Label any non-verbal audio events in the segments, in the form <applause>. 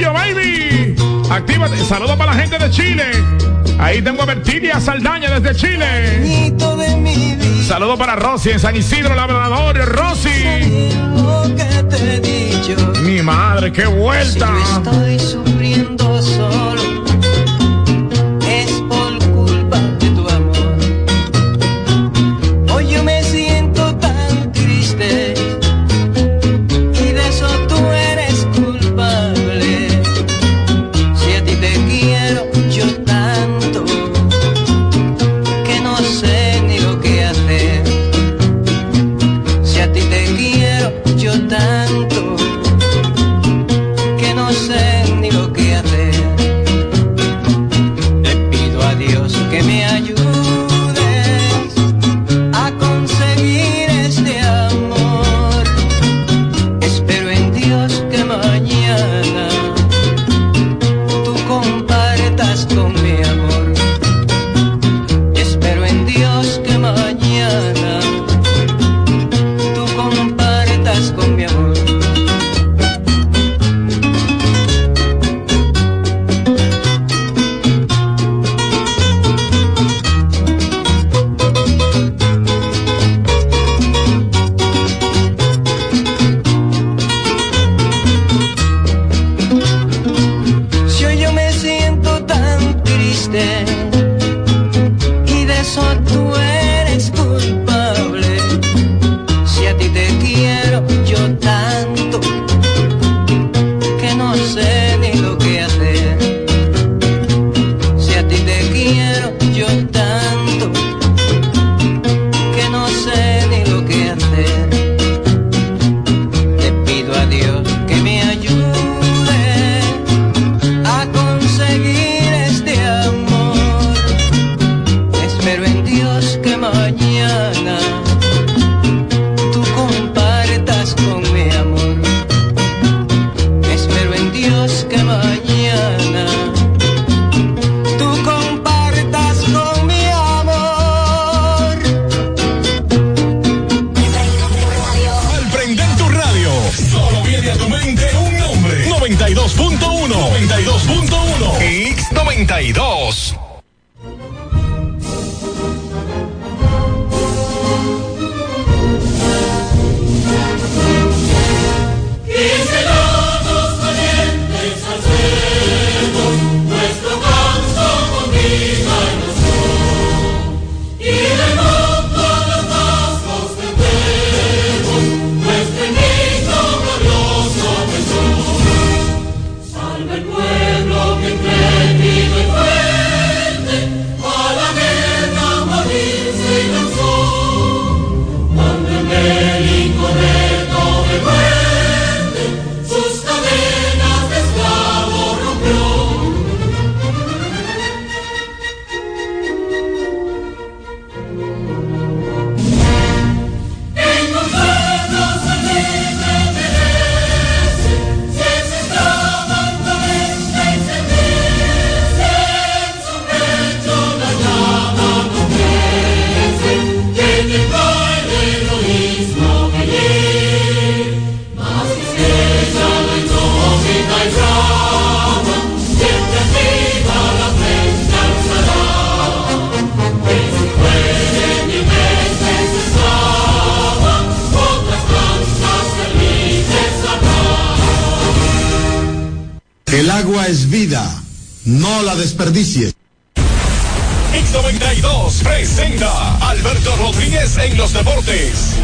tuyo, baby. Actívate. Saludos para la gente de Chile. Ahí tengo a Bertilia Saldaña desde Chile. Saludos para Rosy en San Isidro Labrador. Rosy. Mi madre, qué vuelta. Estoy sufriendo solo. 92 presenta Alberto Rodríguez en los deportes.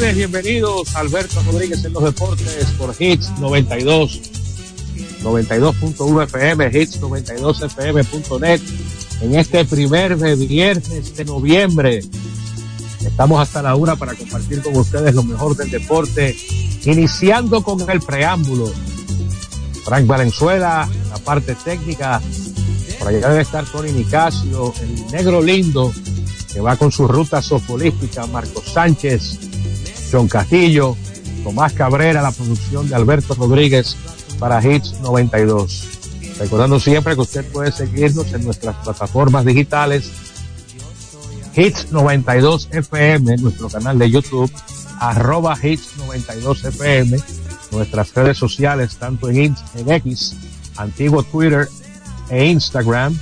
tardes, bienvenidos. Alberto Rodríguez en los deportes por Hits 92, 92.1 FM, Hits 92 FM.net. En este primer viernes de noviembre, estamos hasta la hora para compartir con ustedes lo mejor del deporte, iniciando con el preámbulo. Frank Valenzuela, la parte técnica, por allá debe estar Tony Nicasio, el negro lindo, que va con su ruta sofolística, Marcos Sánchez, John Castillo, Tomás Cabrera, la producción de Alberto Rodríguez para Hits 92. Recordando siempre que usted puede seguirnos en nuestras plataformas digitales Hits 92 FM, nuestro canal de YouTube, arroba Hits 92 FM, nuestras redes sociales, tanto en, en X, antiguo Twitter e Instagram,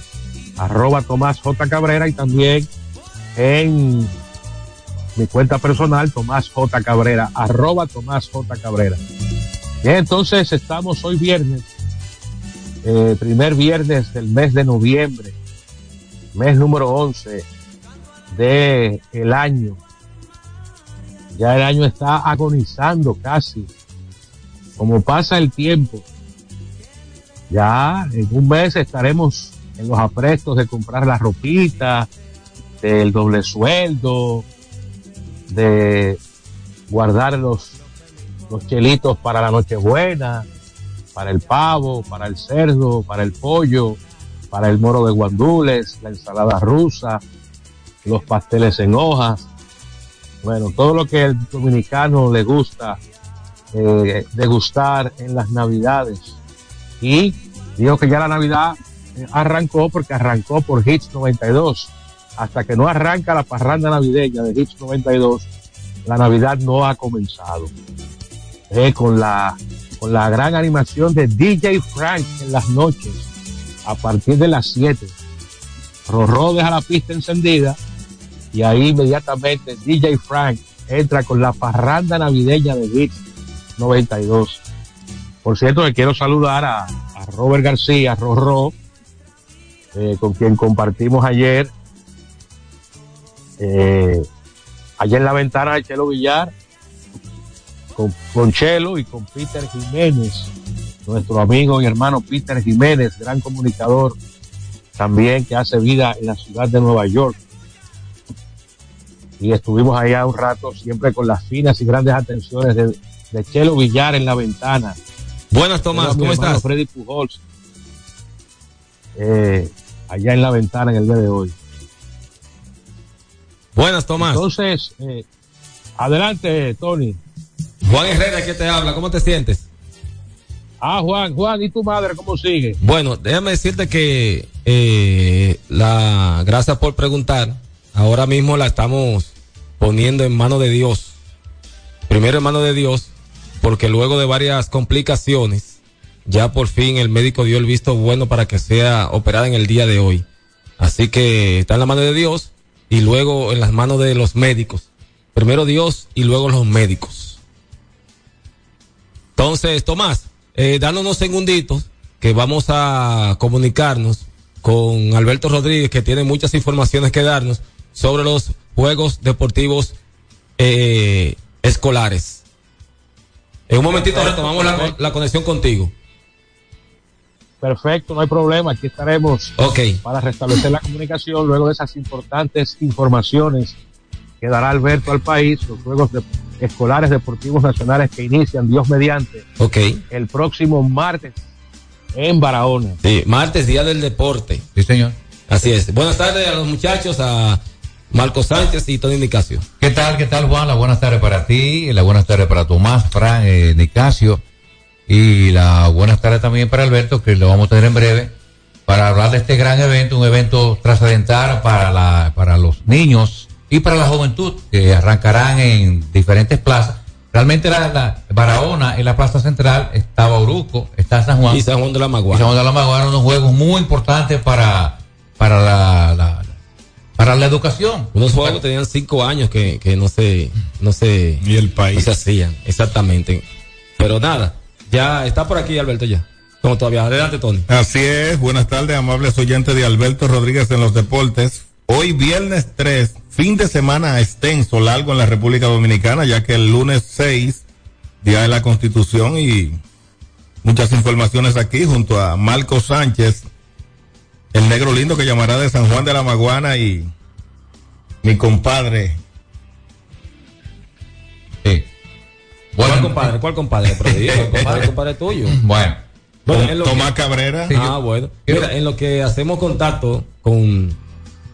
arroba Tomás J. Cabrera y también en mi cuenta personal, Tomás J. Cabrera, arroba Tomás J. Cabrera. Bien, entonces estamos hoy viernes, eh, primer viernes del mes de noviembre, mes número 11 de el año. Ya el año está agonizando casi. Como pasa el tiempo, ya en un mes estaremos en los aprestos de comprar la ropita, del doble sueldo, de guardar los, los chelitos para la Nochebuena, para el pavo, para el cerdo, para el pollo, para el moro de guandules, la ensalada rusa, los pasteles en hojas, bueno, todo lo que el dominicano le gusta eh, degustar en las navidades. Y digo que ya la Navidad eh, arrancó porque arrancó por Hits 92. Hasta que no arranca la parranda navideña de Hits 92, la Navidad no ha comenzado. Eh, con, la, con la gran animación de DJ Frank en las noches, a partir de las 7. Rorró deja la pista encendida y ahí inmediatamente DJ Frank entra con la parranda navideña de Hits 92. Por cierto, que quiero saludar a, Robert García, Rorro, eh, con quien compartimos ayer, eh, ayer en la ventana de Chelo Villar, con, con Chelo y con Peter Jiménez, nuestro amigo y hermano Peter Jiménez, gran comunicador también que hace vida en la ciudad de Nueva York y estuvimos allá un rato siempre con las finas y grandes atenciones de, de Chelo Villar en la ventana. Buenas, Tomás, ¿cómo estás? Freddy Pujols, eh, allá en la ventana en el día de hoy. Buenas, Tomás. Entonces, eh, adelante, Tony. Juan Herrera, ¿qué te habla? ¿Cómo te sientes? Ah, Juan, Juan, ¿y tu madre cómo sigue? Bueno, déjame decirte que eh, la gracias por preguntar ahora mismo la estamos poniendo en mano de Dios. Primero en mano de Dios, porque luego de varias complicaciones, ya por fin el médico dio el visto bueno para que sea operada en el día de hoy. Así que está en la mano de Dios y luego en las manos de los médicos. Primero Dios y luego los médicos. Entonces, Tomás, eh, danos unos segunditos que vamos a comunicarnos con Alberto Rodríguez, que tiene muchas informaciones que darnos sobre los Juegos Deportivos eh, Escolares. En un momentito retomamos la, la, conexión contigo. Perfecto, no hay problema. Aquí estaremos okay. para restablecer la comunicación luego de esas importantes informaciones que dará Alberto al país, los Juegos de, Escolares Deportivos Nacionales que inician, Dios mediante, okay. el próximo martes en Barahona. Sí, martes, Día del Deporte. Sí, señor. Así es. Buenas tardes a los muchachos, a Marco Sánchez y Tony Nicasio. ¿Qué tal, qué tal, Juan? La buenas tardes para ti, la buenas tardes para Tomás, Fran, eh, Nicasio y la buenas tardes también para Alberto, que lo vamos a tener en breve, para hablar de este gran evento, un evento trascendental para, la, para los niños y para la juventud, que arrancarán en diferentes plazas. Realmente la, la Barahona en la plaza central, está Bauruco, está San Juan. Y San Juan de la Maguana. Y San Juan de la Maguana, unos juegos muy importantes para, para la, la para la educación. Unos juegos que tenían cinco años que, que no se, no se, y el país. no se hacían, exactamente. Pero nada, ya está por aquí Alberto ya. Como todavía, adelante Tony. Así es, buenas tardes, amables oyentes de Alberto Rodríguez en los deportes. Hoy viernes 3, fin de semana extenso, largo en la República Dominicana, ya que el lunes 6, día de la Constitución y muchas informaciones aquí junto a Marco Sánchez, el negro lindo que llamará de San Juan de la Maguana y mi compadre ¿Cuál compadre? ¿Cuál compadre? Pero ¿cuál compadre, compadre tuyo? <laughs> Bueno. Que- Tomás Cabrera. Ah, bueno. Mira, en lo que hacemos contacto con,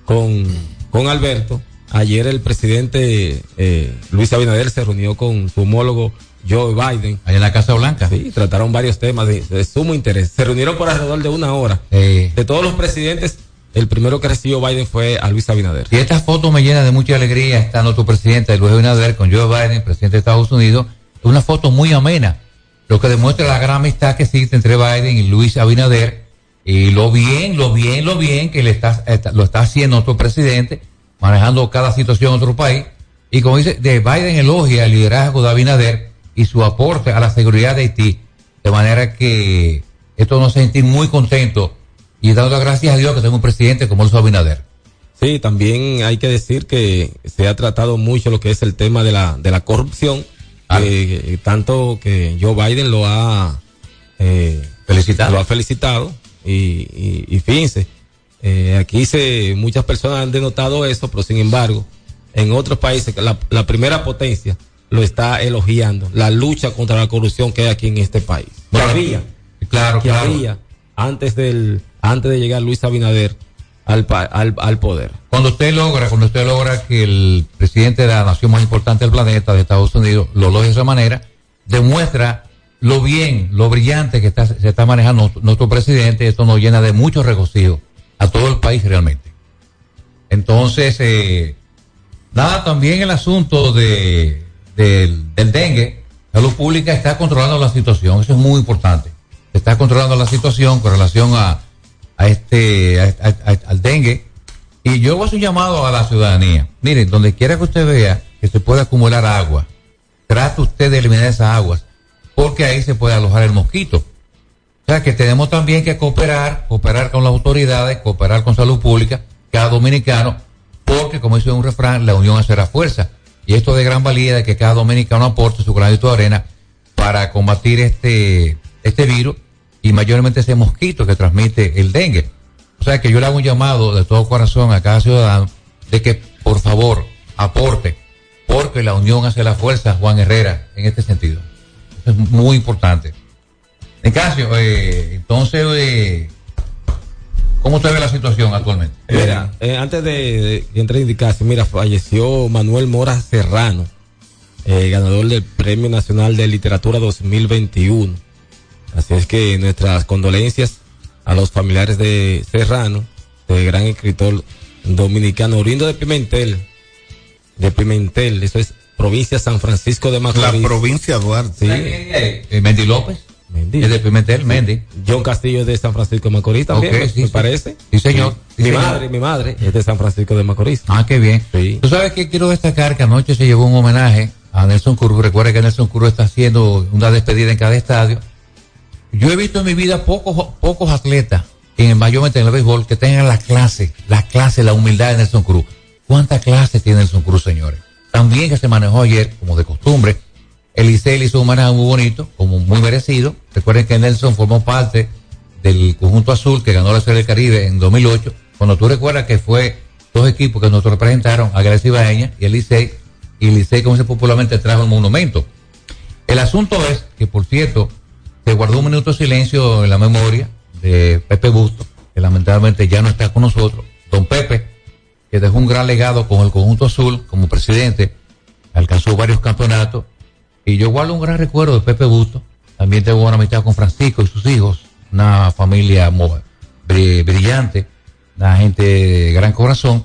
con, con Alberto, ayer el presidente eh, Luis Abinader se reunió con su homólogo Joe Biden. Allá en la Casa Blanca. Sí, trataron varios temas de, de sumo interés. Se reunieron por alrededor de una hora. Eh, De todos los presidentes, el primero que recibió Biden fue a Luis Abinader. Y esta foto me llena de mucha alegría, está nuestro presidente Luis Abinader con Joe Biden, presidente de Estados Unidos. Una foto muy amena, lo que demuestra la gran amistad que existe entre Biden y Luis Abinader y lo bien, lo bien, lo bien que le está, lo está haciendo nuestro presidente, manejando cada situación en otro país. Y como dice, de Biden elogia el liderazgo de Abinader y su aporte a la seguridad de Haití, de manera que esto nos hace sentir muy contentos y dando las gracias a Dios que tenemos un presidente como Luis Abinader. Sí, también hay que decir que se ha tratado mucho lo que es el tema de la, de la corrupción, Ah. que, tanto que Joe Biden lo ha eh, Felicitado. lo ha felicitado y, y, y fíjense, eh, aquí se muchas personas han denotado eso, pero sin embargo, en otros países la, la primera potencia lo está elogiando, la lucha contra la corrupción que hay aquí en este país. Que Claro. había, Claro, que claro. había antes del antes de llegar Luis Abinader al, al, al poder. Cuando usted logra, cuando usted logra que el presidente de la nación más importante del planeta, de Estados Unidos, lo logre de esa manera, demuestra lo bien, lo brillante que está, se está manejando nuestro presidente. Esto nos llena de mucho regocijo a todo el país realmente. Entonces, eh, nada, también el asunto de, del, dengue, salud pública está controlando la situación. Eso es muy importante. Está controlando la situación con relación a, a este, a- al dengue. Y yo hacer un llamado a la ciudadanía. Miren, donde quiera que usted vea que se puede acumular agua, trate usted de eliminar esas aguas, porque ahí se puede alojar el mosquito. O sea que tenemos también que cooperar, cooperar con las autoridades, cooperar con salud pública, cada dominicano, porque como dice un refrán, la unión hace la fuerza. Y esto de gran valía de que cada dominicano aporte su granito de arena para combatir este, este virus y mayormente ese mosquito que transmite el dengue. O sea que yo le hago un llamado de todo corazón a cada ciudadano de que por favor aporte, porque la unión hace la fuerza, Juan Herrera, en este sentido. Eso es muy importante. En caso, eh, entonces, eh, ¿cómo usted ve la situación actualmente? Mira, eh, antes de, de que entre a indicarse, mira, falleció Manuel Mora Serrano, eh, ganador del Premio Nacional de Literatura 2021. Así es que nuestras condolencias a los familiares de Serrano, del gran escritor dominicano, oriundo de Pimentel, de Pimentel, eso es provincia San Francisco de La Macorís. provincia Duarte. Sí, Eh, Mendy López, Mendy. es de Pimentel, Mendy. John Castillo es de San Francisco de Macorís también, Ok, me- sí, me sí. parece. Sí, señor. Sí, mi señor. madre, mi madre es de San Francisco de Macorís. Ah, qué bien. Sí. Tú sabes que quiero destacar que anoche se llevó un homenaje a Nelson Cruz. Recuerda que Nelson Cruz está haciendo una despedida en cada estadio. Yo he visto en mi vida pocos, pocos atletas, en mayormente en el béisbol, que tengan la clase, la clase, la humildad de Nelson Cruz. ¿Cuánta clase tiene Nelson Cruz, señores? También que se manejó ayer, como de costumbre. Eliseo le hizo un homenaje muy bonito, como muy merecido. Recuerden que Nelson formó parte del conjunto azul que ganó la Serie del Caribe en 2008. Cuando tú recuerdas que fue dos equipos que nos representaron, Águilas Ibaeñas y el Licey, y el Licey, como se popularmente trajo el monumento. El asunto es que, por cierto, se guardó un minuto de silencio en la memoria de Pepe Busto, que lamentablemente ya no está con nosotros. Don Pepe, que dejó un gran legado con el conjunto azul como presidente, alcanzó varios campeonatos. Y yo guardo un gran recuerdo de Pepe Busto. También tengo una amistad con Francisco y sus hijos, una familia brillante, una gente de gran corazón.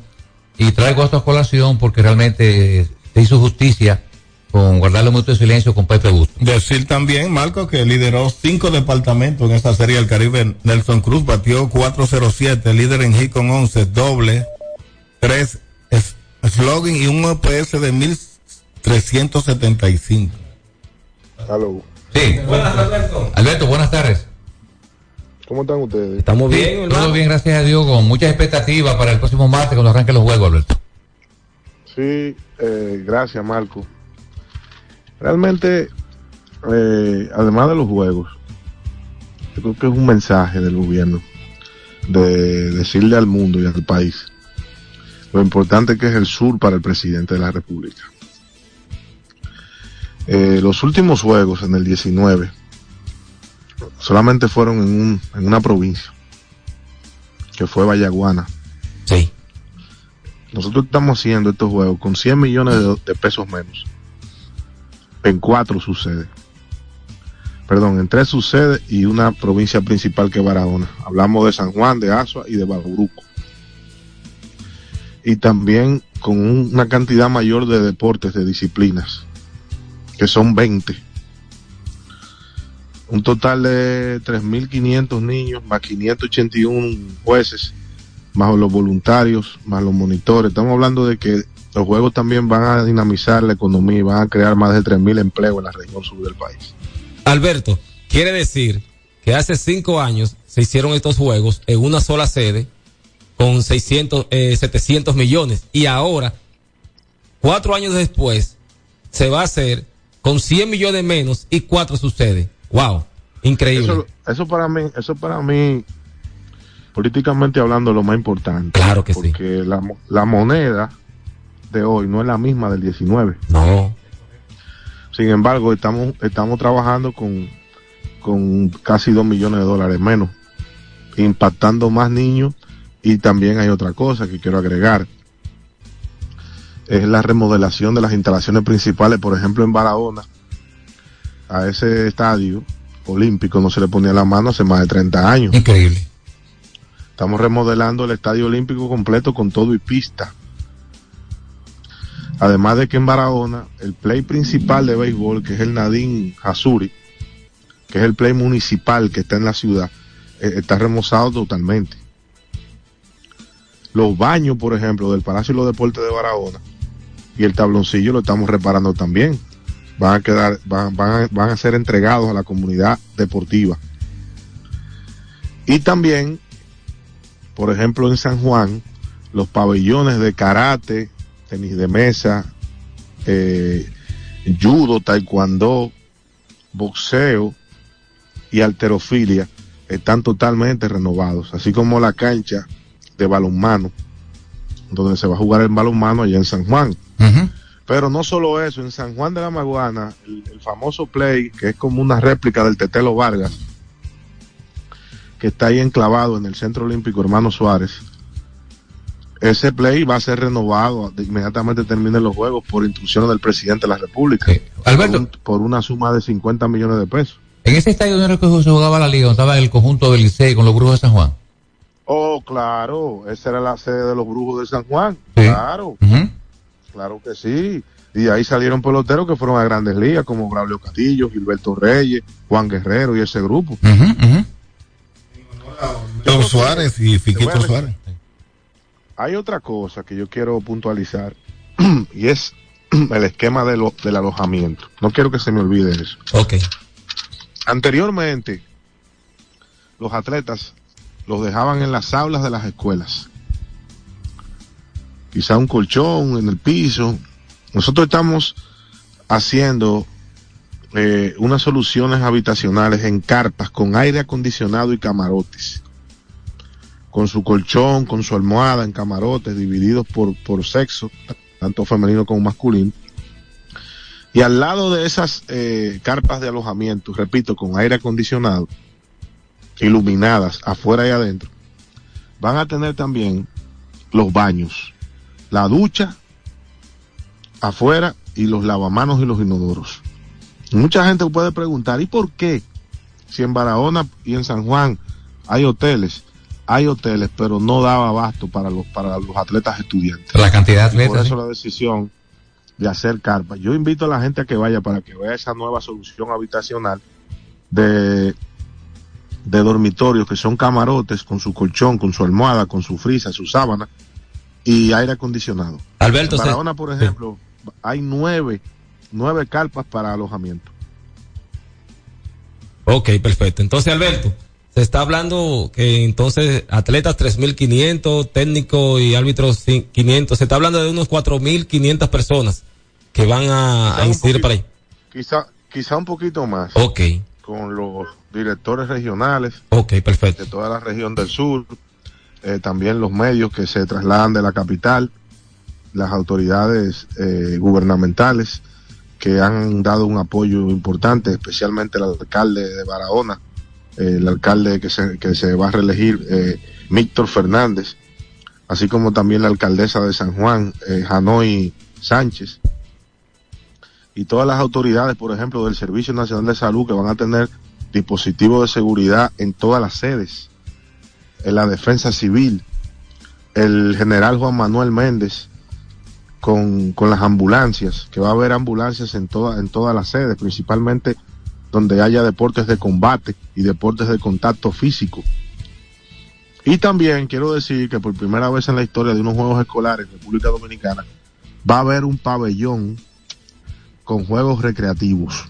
Y traigo esto a colación porque realmente se hizo justicia con guardarle un minuto de silencio con Pepe Busto. Decir también, Marco, que lideró cinco departamentos en esta serie del Caribe. Nelson Cruz batió 407, líder en hit con 11, doble, 3 es- slogan y un OPS de 1375. Aló. Sí. Alberto, buenas tardes. ¿Cómo están ustedes? Estamos bien, todo hermano. bien, gracias a Dios, con muchas expectativas para el próximo martes cuando arranquen los juegos, Alberto. Sí, eh, gracias Marco. Realmente, eh, además de los juegos, yo creo que es un mensaje del gobierno de decirle al mundo y al país lo importante que es el sur para el presidente de la República. Eh, los últimos juegos en el 19 solamente fueron en, un, en una provincia, que fue Vallaguana. Sí. Nosotros estamos haciendo estos juegos con 100 millones de, de pesos menos. En cuatro sucede. Perdón, en tres sucede y una provincia principal que es Barahona. Hablamos de San Juan, de Azua y de Bauruco. Y también con un- una cantidad mayor de deportes, de disciplinas, que son 20. Un total de 3.500 niños, más 581 jueces, más los voluntarios, más los monitores. Estamos hablando de que los juegos también van a dinamizar la economía y van a crear más de 3.000 empleos en la región sur del país. Alberto, quiere decir que hace cinco años se hicieron estos juegos en una sola sede con 600, eh, 700 millones y ahora, cuatro años después, se va a hacer con 100 millones menos y cuatro sucede. Wow, increíble. Eso, eso para mí, eso para mí, políticamente hablando, lo más importante. Claro que sí. Porque la, la moneda de hoy no es la misma del 19. No. Sin embargo, estamos, estamos trabajando con, con casi 2 millones de dólares menos, impactando más niños y también hay otra cosa que quiero agregar. Es la remodelación de las instalaciones principales, por ejemplo en Barahona, a ese estadio olímpico no se le ponía la mano hace más de 30 años. Increíble. Estamos remodelando el estadio olímpico completo con todo y pista. Además de que en Barahona, el play principal de béisbol, que es el Nadine Hasuri, que es el play municipal que está en la ciudad, eh, está remozado totalmente. Los baños, por ejemplo, del Palacio de los Deportes de Barahona y el tabloncillo lo estamos reparando también. Van a quedar, van, van a, van a ser entregados a la comunidad deportiva. Y también por ejemplo en San Juan, los pabellones de karate, tenis de mesa, eh, judo, taekwondo, boxeo y alterofilia están totalmente renovados, así como la cancha de balonmano, donde se va a jugar el balonmano allá en San Juan. Pero no solo eso, en San Juan de la Maguana, el, el famoso play, que es como una réplica del Tetelo Vargas, que está ahí enclavado en el Centro Olímpico Hermano Suárez. Ese play va a ser renovado inmediatamente terminen los juegos por instrucciones del presidente de la República. Alberto. Por, un- por una suma de 50 millones de pesos. En ese estadio donde se jugaba la liga, donde estaba el conjunto del Licey con los Brujos de San Juan. Oh, claro, esa era la sede de los Brujos de San Juan. Claro, claro que sí. Y ahí salieron peloteros que fueron a grandes ligas, como Braulio Castillo, Gilberto Reyes, Juan Guerrero y ese grupo. Don Suárez y Fiquito Suárez. Hay otra cosa que yo quiero puntualizar <clears throat> y es <clears throat> el esquema de lo- del alojamiento. No quiero que se me olvide eso. Ok. Anteriormente, los atletas los dejaban en las aulas de las escuelas. Quizá un colchón en el piso. Nosotros estamos haciendo eh, unas soluciones habitacionales en carpas con aire acondicionado y camarotes. Con su colchón, con su almohada en camarotes divididos por, por sexo, tanto femenino como masculino. Y al lado de esas eh, carpas de alojamiento, repito, con aire acondicionado, iluminadas afuera y adentro, van a tener también los baños, la ducha afuera y los lavamanos y los inodoros. Mucha gente puede preguntar, ¿y por qué? Si en Barahona y en San Juan hay hoteles, hay hoteles, pero no daba abasto para los, para los atletas estudiantes. La cantidad de Y por atletas. eso la decisión de hacer carpas. Yo invito a la gente a que vaya para que vea esa nueva solución habitacional de, de dormitorios que son camarotes con su colchón, con su almohada, con su frisa, su sábana y aire acondicionado. Alberto, en Barahona, por ejemplo, hay nueve, nueve carpas para alojamiento. Ok, perfecto. Entonces, Alberto, se está hablando que entonces atletas 3.500, técnicos y árbitros cin- 500, se está hablando de unos 4.500 personas que van a, a incidir para ahí. Quizá, quizá un poquito más. Ok, Con los directores regionales. ok, perfecto. de toda la región del sur, eh, también los medios que se trasladan de la capital, las autoridades eh, gubernamentales que han dado un apoyo importante, especialmente el alcalde de Barahona, el alcalde que se, que se va a reelegir, eh, Víctor Fernández, así como también la alcaldesa de San Juan, eh, Hanoi Sánchez, y todas las autoridades, por ejemplo, del Servicio Nacional de Salud, que van a tener dispositivos de seguridad en todas las sedes, en la defensa civil, el general Juan Manuel Méndez, con, con las ambulancias, que va a haber ambulancias en, toda, en todas las sedes, principalmente donde haya deportes de combate y deportes de contacto físico. Y también quiero decir que por primera vez en la historia de unos Juegos Escolares en República Dominicana va a haber un pabellón con juegos recreativos.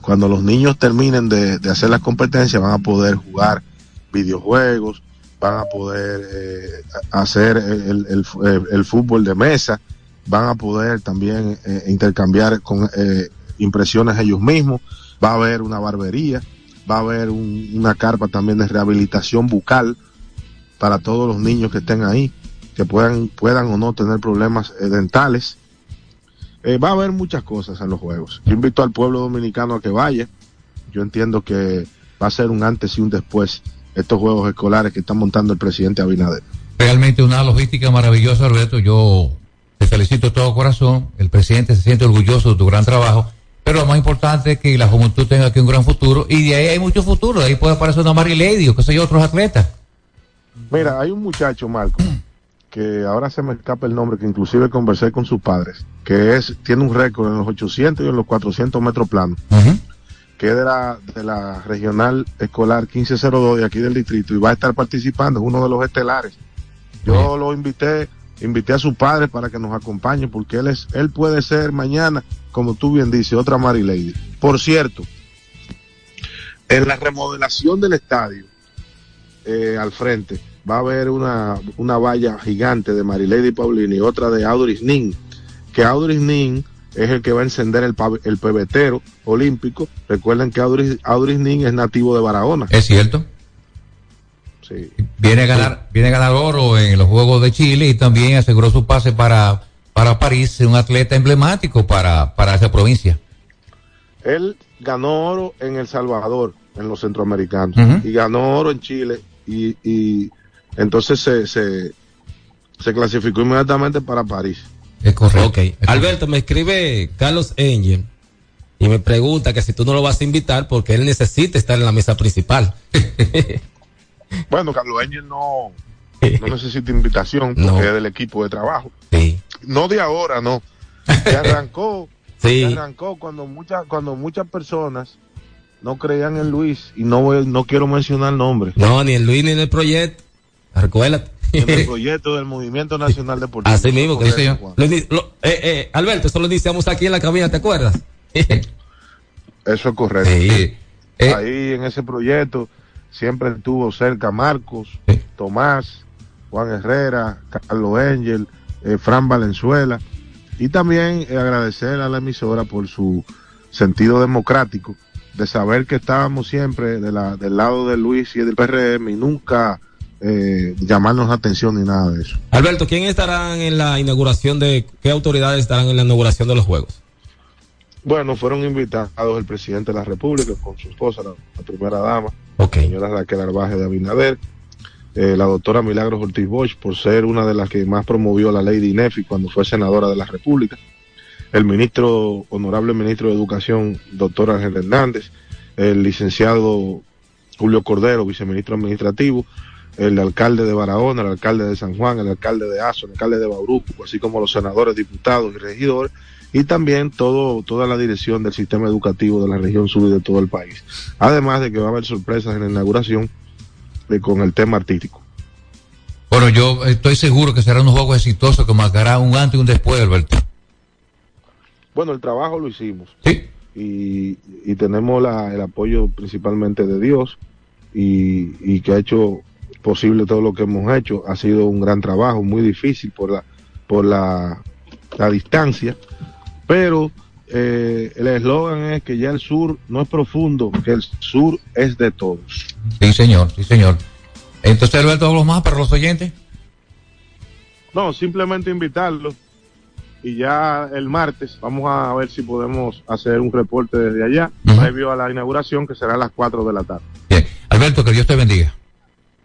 Cuando los niños terminen de, hacer las competencias van a poder jugar videojuegos, van a poder eh, hacer el, fútbol de mesa, van a poder también eh, intercambiar con eh, impresiones ellos mismos, va a haber una barbería, va a haber un, una carpa también de rehabilitación bucal para todos los niños que estén ahí, que puedan, puedan o no tener problemas eh, dentales. Eh, va a haber muchas cosas en los juegos. Yo invito al pueblo dominicano a que vaya. Yo entiendo que va a ser un antes y un después estos juegos escolares que está montando el presidente Abinader. Realmente una logística maravillosa, Roberto. Yo te felicito de todo corazón. El presidente se siente orgulloso de tu gran trabajo. Pero lo más importante es que la juventud tenga aquí un gran futuro. Y de ahí hay mucho futuro. De ahí puede aparecer una Mary Lady o qué sé yo, otros atletas. Mira, hay un muchacho, Marco, que ahora se me escapa el nombre, que inclusive conversé con sus padres, que es tiene un récord en los 800 y en los 400 metros planos. Uh -huh que es de la, de la regional escolar 1502 de aquí del distrito y va a estar participando, es uno de los estelares. Yo Bien. lo invité, invité a su padre para que nos acompañe porque él es, él puede ser mañana, como tú bien dices, otra Mary Lady. Por cierto, en la remodelación del estadio, eh, al frente, va a haber una, una valla gigante de Mary Lady Paulini y otra de Audris Nin, que Audris Nin es el que va a encender el, el pebetero olímpico. Recuerden que Audris, Audris Nin es nativo de Barahona. Es cierto. Sí. Viene a ganar, sí. viene a ganar oro en los Juegos de Chile y también aseguró su pase para, para París, un atleta emblemático para, para esa provincia. Él ganó oro en El Salvador, en los centroamericanos, uh -huh. y ganó oro en Chile, y, y entonces se, se, se clasificó inmediatamente para París. Es correcto. Okay. Alberto, me escribe Carlos Engel y me pregunta que si tú no lo vas a invitar porque él necesita estar en la mesa principal. <laughs> bueno, Carlos Engel no, no necesita invitación porque no. es del equipo de trabajo. Sí. No de ahora, no. Se arrancó, <laughs> sí. se arrancó cuando muchas, cuando muchas personas no creían en Luis y no, no quiero mencionar nombres. No, ni en Luis ni en el proyecto. Recuérdate en el <laughs> proyecto del Movimiento Nacional Deportivo. Así mismo, que dice yo. Lo, lo, eh, eh, Alberto, eso lo iniciamos aquí en la cabina, ¿te acuerdas? <laughs> eso es correcto. Sí. Eh. Ahí en ese proyecto siempre estuvo cerca Marcos. Tomás, Juan Herrera, Carlos Engel, eh, Fran Valenzuela. Y también agradecer a la emisora por su sentido democrático de saber que estábamos siempre de la, del lado de Luis y del PRM y nunca eh, llamarnos la atención ni nada de eso. Alberto, ¿quién estarán en la inauguración de, qué autoridades estarán en la inauguración de los Juegos? Bueno, fueron invitados el presidente de la República con su esposa, la, la primera dama, okay. la señora Raquel Arbaje de Abinader, eh, la doctora Milagros Ortiz Bosch, por ser una de las que más promovió la ley de INEFI cuando fue senadora de la República, el ministro, honorable ministro de Educación, doctor Ángel Hernández, el licenciado Julio Cordero, viceministro administrativo, el alcalde de Barahona, el alcalde de San Juan, el alcalde de Azo, el alcalde de Bauruco, así como los senadores, diputados y regidores, y también todo, toda la dirección del sistema educativo de la región sur y de todo el país. Además de que va a haber sorpresas en la inauguración de, con el tema artístico. Bueno, yo estoy seguro que será un juego exitoso que marcará un antes y un después, Alberto. Bueno, el trabajo lo hicimos. Sí. Y, y tenemos la, el apoyo principalmente de Dios y, y que ha hecho posible todo lo que hemos hecho. Ha sido un gran trabajo, muy difícil por la, por la, la distancia, pero eh, el eslogan es que ya el sur no es profundo, que el sur es de todos. Sí, señor, sí, señor. Entonces, Alberto, ¿algo más para los oyentes? No, simplemente invitarlos y ya el martes vamos a ver si podemos hacer un reporte desde allá, Ujú. previo a la inauguración que será a las 4 de la tarde. Bien. Alberto, que Dios te bendiga.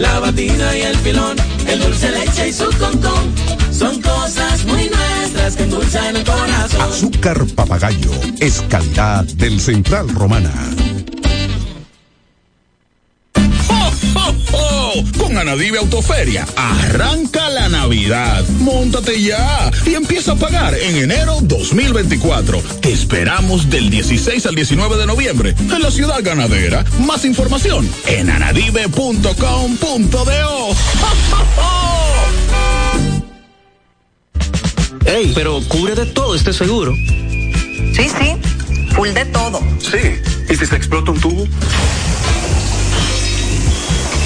la batida y el filón, el dulce leche y su concón. Son cosas muy nuestras que endulzan el corazón. Azúcar papagayo es calidad del Central Romana. Con Anadive Autoferia, arranca la Navidad. Móntate ya y empieza a pagar en enero 2024. Te esperamos del 16 al 19 de noviembre en la ciudad ganadera. Más información en anadive.com.do. <laughs> Ey, pero cubre de todo este seguro. Sí, sí, full de todo. Sí. ¿Y si se explota un tubo?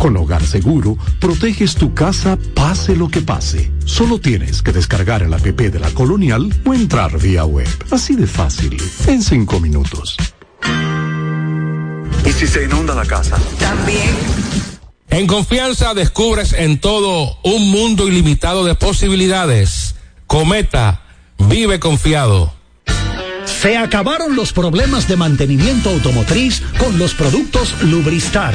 Con Hogar Seguro, proteges tu casa pase lo que pase. Solo tienes que descargar el app de la Colonial o entrar vía web. Así de fácil, en cinco minutos. ¿Y si se inunda la casa? También. En confianza descubres en todo un mundo ilimitado de posibilidades. Cometa, vive confiado. Se acabaron los problemas de mantenimiento automotriz con los productos Lubristar.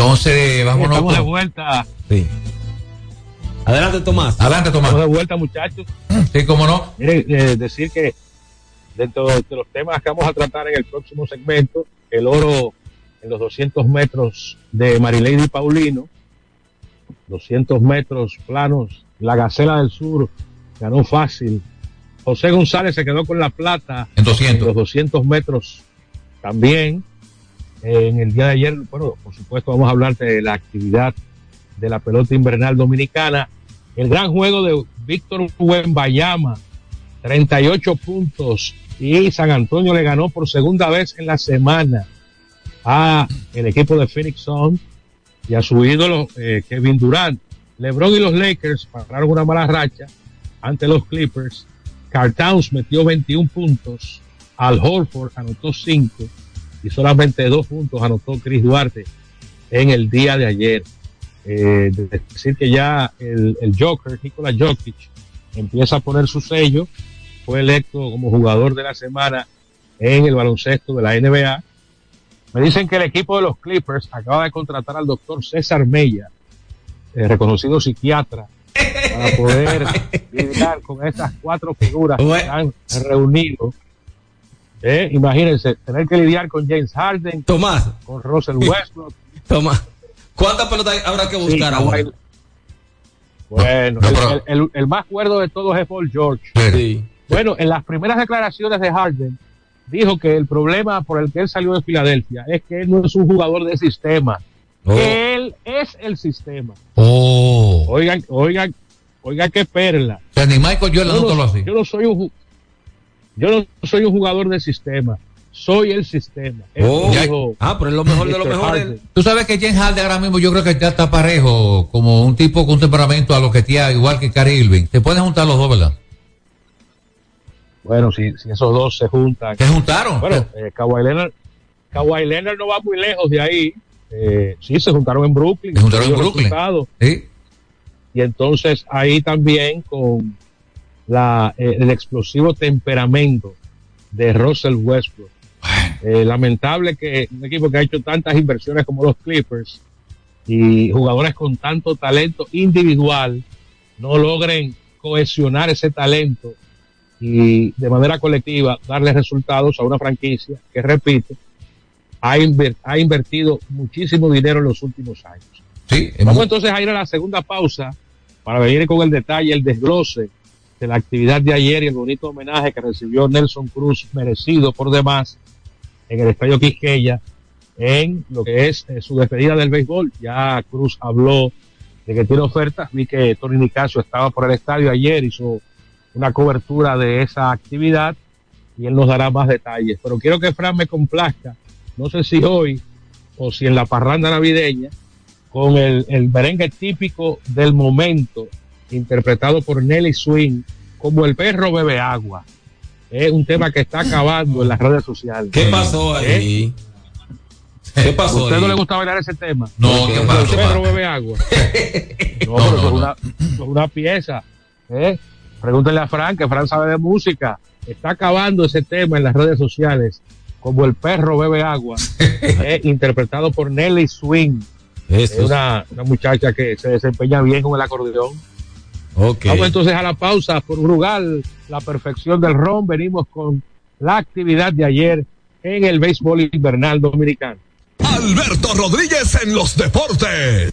Entonces, vámonos. Estamos de vuelta. Sí. Adelante, Tomás. Adelante, Tomás. Estamos de vuelta, muchachos. Sí, cómo no. Miren, eh, decir que dentro de los temas que vamos a tratar en el próximo segmento, el oro en los 200 metros de Marilady Paulino, 200 metros planos, la Gacela del Sur ganó fácil. José González se quedó con la plata En 200. los 200 metros también. En el día de ayer, bueno, por supuesto vamos a hablar de la actividad de la pelota invernal dominicana. El gran juego de Víctor Wembayama, 38 puntos. Y San Antonio le ganó por segunda vez en la semana a el equipo de Phoenix Suns y a su ídolo eh, Kevin Durant. LeBron y los Lakers pararon una mala racha ante los Clippers. Carl metió 21 puntos. Al Horford anotó 5 y solamente dos puntos anotó Chris Duarte en el día de ayer. Eh, de decir que ya el, el Joker, Nikola Jokic, empieza a poner su sello. Fue electo como jugador de la semana en el baloncesto de la NBA. Me dicen que el equipo de los Clippers acaba de contratar al doctor César Mella, eh, reconocido psiquiatra, para poder <laughs> lidiar con estas cuatro figuras que han reunido. Eh, imagínense, tener que lidiar con James Harden, Tomás, con Russell <laughs> Westbrook. Tomás, ¿cuántas pelotas habrá que buscar Sí, ahora? Bueno, el, el- el más cuerdo de todos es Paul George. Sí. Bueno, en las primeras declaraciones de Harden, dijo que el problema por el que él salió de Filadelfia es que él no es un jugador de sistema, Oh. que él es el sistema. Oh. Oigan, oigan, oigan qué perla. O sea, ni Michael Jordan Yo no lo yo no soy un ju- yo no soy un jugador de sistema, soy el sistema. Oh. dijo Ah, pero es lo mejor de lo mejor. Tú sabes que James Harden ahora mismo yo creo que ya está parejo, como un tipo con un temperamento a lo que tiene igual que Cary Irving. Te pueden juntar los dos, ¿verdad? Bueno, si, si esos dos se juntan. ¿Se juntaron? Bueno, eh, Kawhi Leonard, Kawhi Leonard no va muy lejos de ahí. Eh, sí, se juntaron en Brooklyn. Se juntaron en Brooklyn. Sí. Y entonces ahí también con la, eh, el explosivo temperamento de Russell Westbrook. Eh, lamentable que un equipo que ha hecho tantas inversiones como los Clippers y jugadores con tanto talento individual no logren cohesionar ese talento y de manera colectiva darle resultados a una franquicia que, repito, ha, ha invertido muchísimo dinero en los últimos años. Sí, Vamos entonces a ir a la segunda pausa para venir con el detalle, el desglose de la actividad de ayer y el bonito homenaje que recibió Nelson Cruz, merecido por demás, en el Estadio Quisqueya, en lo que es eh, su despedida del béisbol. Ya Cruz habló de que tiene ofertas. Vi que Tony Nicasio estaba por el estadio ayer, hizo una cobertura de esa actividad y él nos dará más detalles. Pero quiero que Fran me complazca, no sé si hoy o si en la parranda navideña, con el, el merengue típico del momento, interpretado por Nelly Swing, como el perro bebe agua. Es un tema que está acabando en las redes sociales. ¿Qué pasó ahí? ¿Qué pasó ¿A usted ahí? no le gusta bailar ese tema? No, ¿qué El pasó, perro pa? bebe agua. <laughs> No, pero es una, eso es una pieza. ¿eh? Pregúntenle a Fran, que Fran sabe de música. Está acabando ese tema en las redes sociales, como el perro bebe agua, <laughs> ¿eh? interpretado por Nelly Swing. Es una, una muchacha que se desempeña bien con el acordeón. Ok. Vamos entonces a la pausa por Urugal, la perfección del ron. Venimos con la actividad de ayer en el béisbol invernal dominicano. Alberto Rodríguez en los deportes.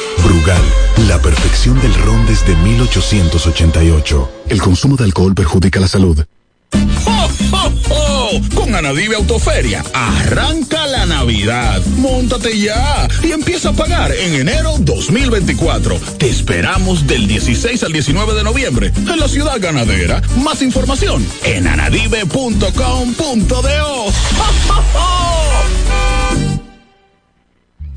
Brugal, la perfección del ron desde 1888. El consumo de alcohol perjudica la salud. ¡Oh, oh, oh! Con Anadive Autoferia, arranca la Navidad. Móntate ya y empieza a pagar en enero 2024. Te esperamos del 16 al 19 de noviembre en la ciudad ganadera. Más información en anadive.com.do. ¡Oh!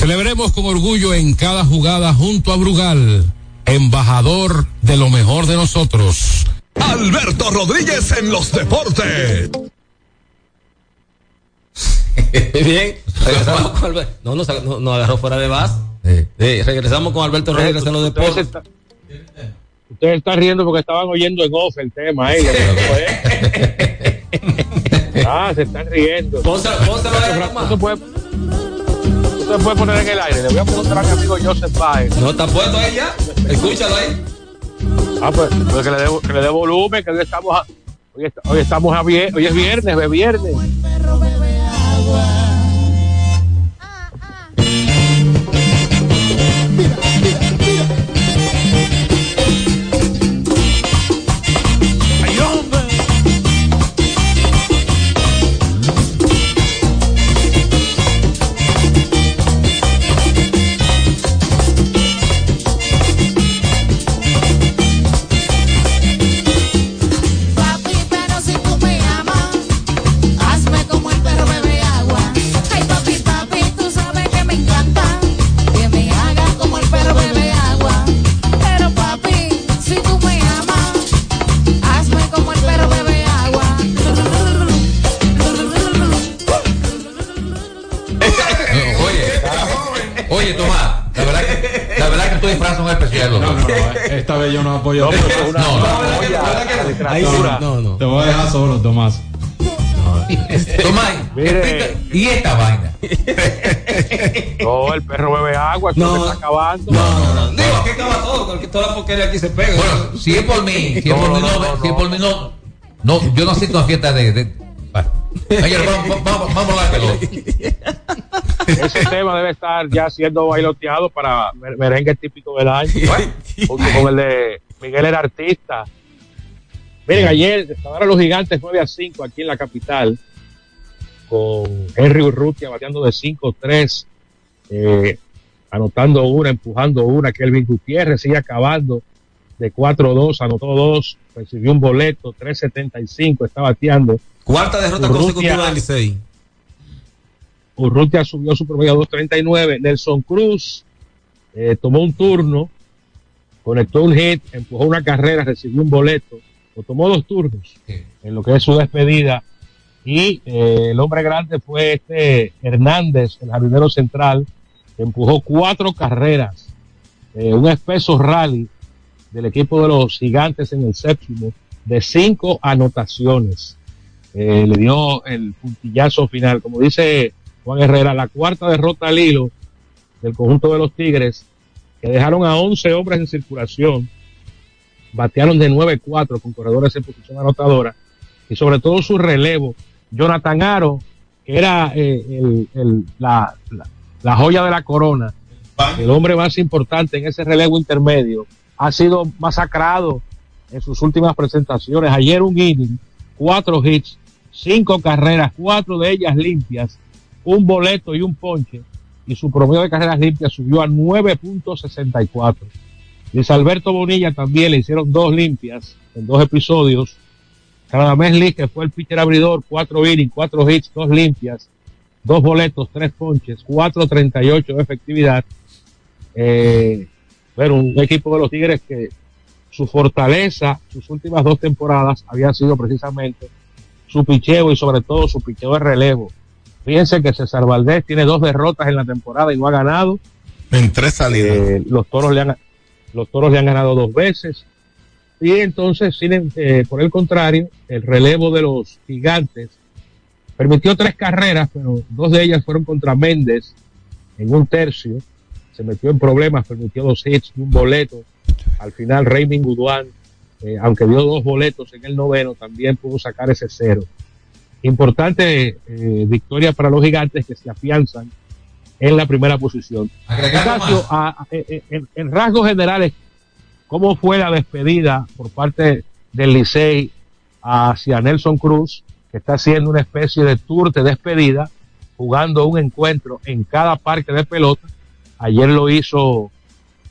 Celebremos con orgullo en cada jugada junto a Brugal, embajador de lo mejor de nosotros. Alberto Rodríguez en los deportes. <laughs> Bien, regresamos con Alberto. No, nos, no, nos agarró fuera de base. Sí, regresamos con Alberto Rodríguez en los deportes. Ustedes están riendo porque estaban oyendo en off el tema ahí. <laughs> ah, se están riendo. Pónselo, pónselo ahí, no se puede, poner en el aire. Le voy a preguntar a mi amigo Joseph Baez. No, está puesto ahí ya. Escúchalo ahí. Ah, pues, pues que, le dé, que le dé volumen, que hoy estamos a, hoy, hoy estamos a hoy es viernes, de viernes. Papi, esta vez yo no apoyo. No, no, no. No, no. Te voy a dejar solo, Tomás. Tomás. ¿y esta vaina? No, el perro bebe agua, No. se está acabando. No, no, Digo, que acaba todo, porque toda la porquería aquí se pega. Bueno, si es por mí, si es No, por mí, no, no, no, si es por mí, no, no, yo no asisto a fiesta de. Ayer, vamos, vamos, vamos a hablar <laughs> Ese tema debe estar ya siendo bailoteado para mer- merengue típico del año. <laughs> junto con el de Miguel era artista. Miren, ayer estaban los gigantes 9 a 5 aquí en la capital, con Henry Urrutia bateando de 5-3, eh, anotando una, empujando una, Kelvin Gutiérrez sigue acabando de 4-2, anotó dos, recibió un boleto, 3-75, está bateando. Cuarta derrota Urrutia- consecutiva del Licey. Urrutia subió su promedio a 2.39. Nelson Cruz eh, tomó un turno, conectó un hit, empujó una carrera, recibió un boleto, o tomó dos turnos en lo que es su despedida. Y eh, el hombre grande fue este Hernández, el jardinero central, que empujó cuatro carreras, eh, un espeso rally del equipo de los gigantes en el séptimo, de cinco anotaciones. Eh, le dio el puntillazo final, como dice Juan Herrera, la cuarta derrota al hilo del conjunto de los Tigres, que dejaron a 11 hombres en circulación, batearon de 9-4 con corredores en posición anotadora y sobre todo su relevo. Jonathan Aro, que era eh, la- la joya de la corona, el hombre más importante en ese relevo intermedio, ha sido masacrado en sus últimas presentaciones. Ayer un inning, cuatro hits, cinco carreras, cuatro de ellas limpias, un boleto y un ponche, y su promedio de carreras limpias subió a 9.64. Luis Alberto Bonilla también le hicieron dos limpias en dos episodios. Radamés Lee, que fue el pitcher abridor, cuatro innings, cuatro hits, dos limpias, dos boletos, tres ponches, 4.38 de efectividad. Eh, un equipo de los Tigres que su fortaleza, sus últimas dos temporadas, había sido precisamente su picheo y sobre todo su picheo de relevo. Fíjense que César Valdés tiene dos derrotas en la temporada y no ha ganado. En tres salidas. Eh, los toros le han los toros le han ganado dos veces y entonces sin, eh, por el contrario el relevo de los gigantes permitió tres carreras pero dos de ellas fueron contra Méndez en un tercio se metió en problemas permitió dos hits y un boleto al final Raymond Guduán eh, aunque dio dos boletos en el noveno también pudo sacar ese cero importante eh, victoria para los gigantes que se afianzan en la primera posición. A- a- en, en- en rasgos generales, ¿cómo fue la despedida por parte del Licey hacia Nelson Cruz, que está haciendo una especie de tour de despedida, jugando un encuentro en cada parque de pelota? Ayer lo hizo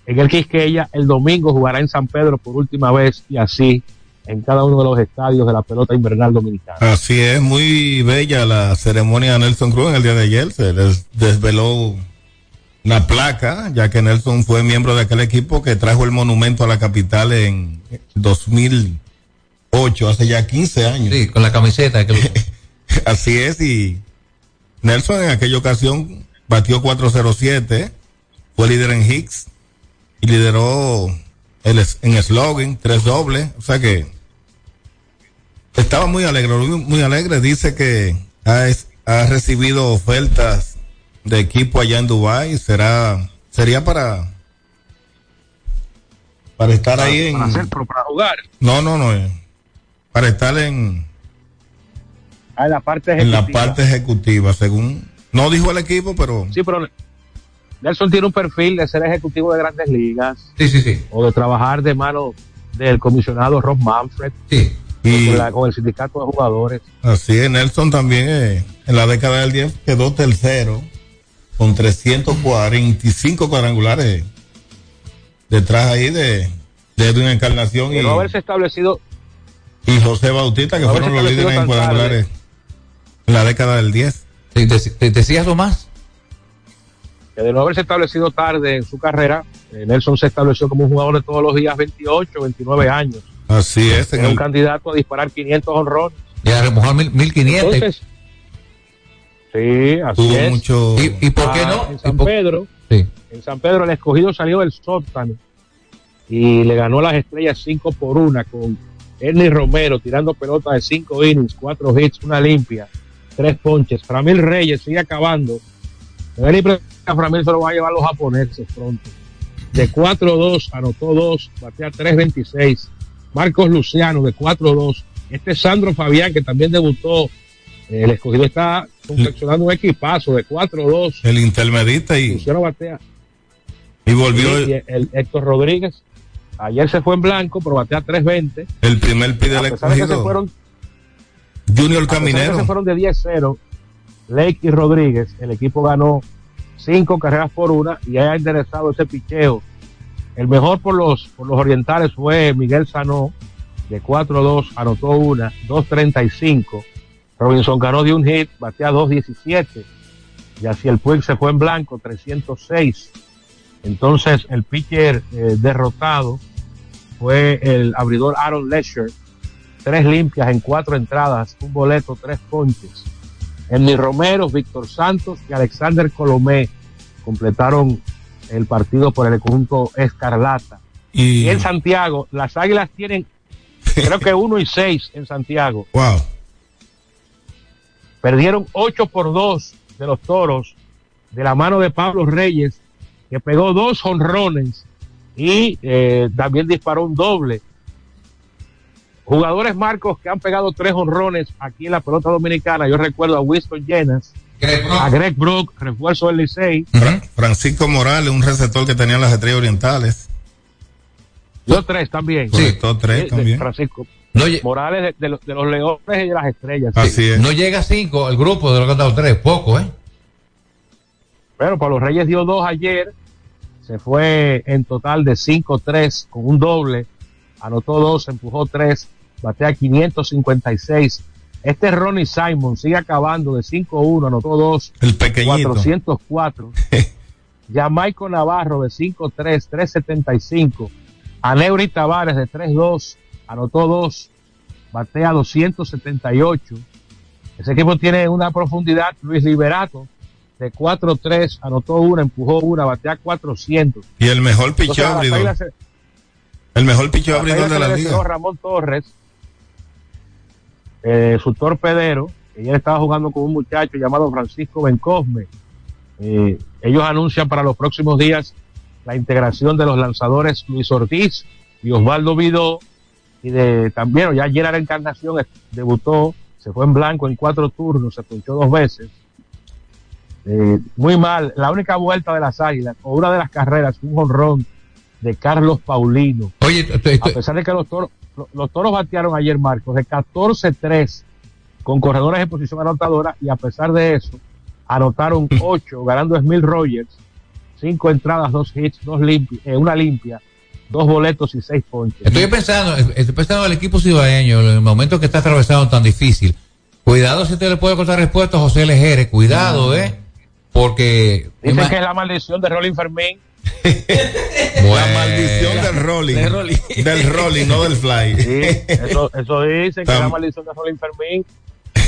en el Quisqueya, el domingo jugará en San Pedro por última vez y así en cada uno de los estadios de la pelota invernal dominicana. Así es, muy bella la ceremonia de Nelson Cruz en el día de ayer. Se les desveló la placa, ya que Nelson fue miembro de aquel equipo que trajo el monumento a la capital en 2008, hace ya 15 años. Sí, con la camiseta. Que <laughs> Así es, y Nelson en aquella ocasión batió 407, fue líder en Hicks y lideró el, es- en slogan, tres dobles, o sea que estaba muy alegre, muy, alegre, dice que ha, ha recibido ofertas de equipo allá en Dubai, será, sería para, para estar ahí en, Para, hacer, pero para jugar. no, no, no, eh, para estar en, Ah, en la parte en la ejecutiva. parte ejecutiva, según, no dijo el equipo, pero Sí, pero Nelson tiene un perfil de ser ejecutivo de grandes ligas. Sí, sí, sí. O de trabajar de mano del comisionado Rob Manfred. Sí. Y- con, la- con el sindicato de jugadores. Así es, Nelson también eh, en la década del 10 quedó tercero con 345 cuadrangulares detrás ahí de, de Edwin Encarnación De y, no haberse establecido, y José Bautista, que no fueron los líderes en cuadrangulares en la década del 10. Sí, dec- te- ¿Decías lo más? que de no haberse establecido tarde en su carrera, eh, Nelson se estableció como un jugador de todos los días 28, 29 años. Así es, en Era un el, candidato a disparar 500 honrones. Y a remojar mil, 1500. Entonces, sí, así tuvo es. mucho. ¿Y, y por qué Ah, no? En ¿Y San por- Pedro, Sí. en San Pedro el escogido salió del sótano y le ganó las estrellas 5 por 1 con Ernie Romero tirando pelota de 5 innings, 4 hits, una limpia, 3 ponches. Framil Reyes sigue acabando. A Framil se lo va a llevar los japoneses pronto. De 4-2 anotó 2, batea 3-26. Marcos Luciano de 4-2. Este es Sandro Fabián que también debutó. Eh, El escogido está confeccionando un equipazo de 4-2. el intermedista y, Luciano batea y volvió y el, el Héctor Rodríguez. Ayer se fue en blanco, pero batea 3.20. el primer pide se escogido. fueron, Junior Caminero. se fueron de 10-0, Lake y Rodríguez, el equipo ganó cinco carreras por una y ha interesado ese picheo. El mejor por los, por los orientales fue Miguel Sanó, de 4-2, anotó una, 2.35. Robinson ganó de un hit, batea 2.17. Y así el Puig se fue en blanco, 306. Entonces el pitcher eh, derrotado fue el abridor Aaron Lesher. Tres limpias en cuatro entradas, un boleto, tres ponches. Emmy Romero, Víctor Santos y Alexander Colomé completaron el partido por el conjunto Escarlata. Y, Y en Santiago, las Águilas tienen, <laughs> creo que uno y seis en Santiago. wow. Perdieron 8 por 2 de los toros de la mano de Pablo Reyes, que pegó dos honrones y eh, también disparó un doble. Jugadores Marcos que han pegado tres honrones aquí en la pelota dominicana. Yo recuerdo a Winston Llenas, a Greg Brook, refuerzo del Licey. Fra- Francisco Morales, un receptor que tenía las estrellas orientales. Yo tres también. Conectó tres De- de también. Francisco No, Morales de, de los, de los Leones y de las Estrellas. Así es. no llega a cinco el grupo de los que han dado tres, poco, ¿eh? Pero Pablo Reyes dio dos ayer. Se fue en total de 5-3 con un doble. Anotó dos, empujó tres. Batea 556. Este Ronnie Simon sigue acabando de 5-1. Anotó dos. El pequeñito. 404. <laughs> Jamaico Navarro de 5-3, 375. Aneuri Tavares de 3-2, anotó dos, batea 278. Ese equipo tiene una profundidad. Luis Liberato de 4-3, anotó una, empujó una, batea 400. Y el mejor las abridor. El mejor las abridor de la liga. Ramón Torres, eh, su torpedero, ayer estaba jugando con un muchacho llamado Francisco Bencosme. Eh, ellos anuncian para los próximos días la integración de los lanzadores Luis Ortiz y Osvaldo Vidó. Y de también, ya ayer la Encarnación debutó, se fue en blanco en cuatro turnos, se ponchó dos veces. Eh, muy mal, la única vuelta de las águilas, o una de las carreras, un jonrón de Carlos Paulino. Oye, A pesar de que los toros, los toros batearon ayer, Marcos, de 14-3 con corredores en posición anotadora y a pesar de eso, anotaron <laughs> 8, ganando Smil Rogers, 5 entradas, 2 hits, dos limpi- eh, una limpia, dos boletos y 6 ponches. estoy pensando, estoy pensando en el equipo cibaeño, en el momento que está atravesando tan difícil. Cuidado si usted le puede contar respuesta a José Lejeres, cuidado, ¿eh? Porque. Dicen que es la maldición de Rolling Fermín. <laughs> La maldición del rolling. Del rolling, no del fly. Sí, eso, eso dicen que la maldición de Rolling Fermín.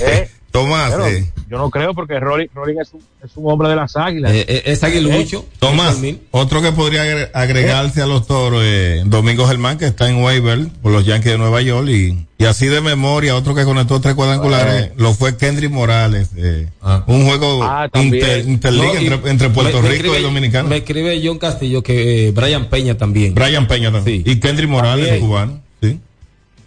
Eh, Tomás, pero eh, yo no creo porque Rolling, Rolling es, un, es un hombre de las águilas. Eh, eh, es aguilucho. Tomás, otro que podría agre- agregarse a los toros, eh, Domingo Germán, que está en waiver por los Yankees de Nueva York, y, y así de memoria, otro que conectó tres cuadrangulares, lo fue Kendrick Morales. eh, Un juego Ah, inter- interliga No, entre, entre Puerto me- me Rico escribe- y Dominicano. Me escribe John Castillo que eh, Brian Peña también. Brian Peña también. Y Kendrick Morales, También. cubano. Sí.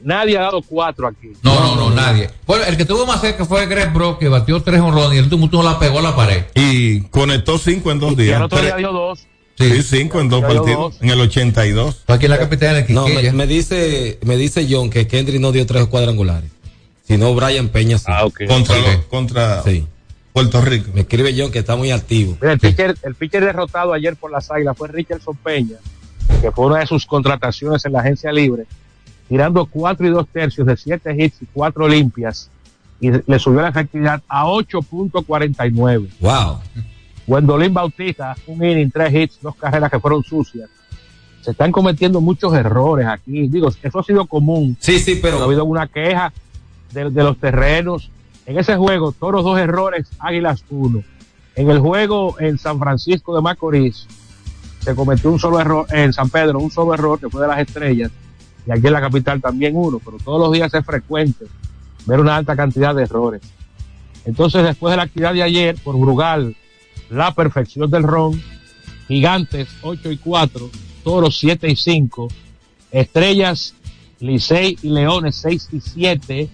Nadie ha dado cuatro aquí. No, no, no, nadie. Bueno, el que tuvo más cerca fue Greg Brock, que batió tres honrones y el último turno la pegó a la pared. Y conectó cinco en dos Y días. al otro día dio dos. Sí, cinco en dos partidos. dos. En el 82. Aquí en la capital de No, me, me dice, me dice John que Kendrick no dio tres cuadrangulares. Sino Brian Peña sí. Ah. Contra, los- contra Sí. Puerto Rico. Me escribe John que está muy activo. Mira, el pitcher, el pitcher derrotado ayer por las águilas fue Richardson Peña, que fue una de sus contrataciones en la agencia libre, tirando cuatro y dos tercios de siete hits y cuatro limpias, y le subió la efectividad a 8.49. Wow. Gwendolyn Bautista, un inning, tres hits, dos carreras que fueron sucias. Se están cometiendo muchos errores aquí. Digo, eso ha sido común. Sí, sí, No ha pero habido una queja de, de los terrenos. En ese juego, Toros dos errores, Águilas uno. En el juego en San Francisco de Macorís, se cometió un solo error, en San Pedro, un solo error que fue de las estrellas, y aquí en la capital también uno, pero todos los días es frecuente ver una alta cantidad de errores. Entonces, después de la actividad de ayer, por Brugal, la perfección del ron, Gigantes 8 y 4, Toros 7 y 5, Estrellas, Licey y Leones 6 y 7,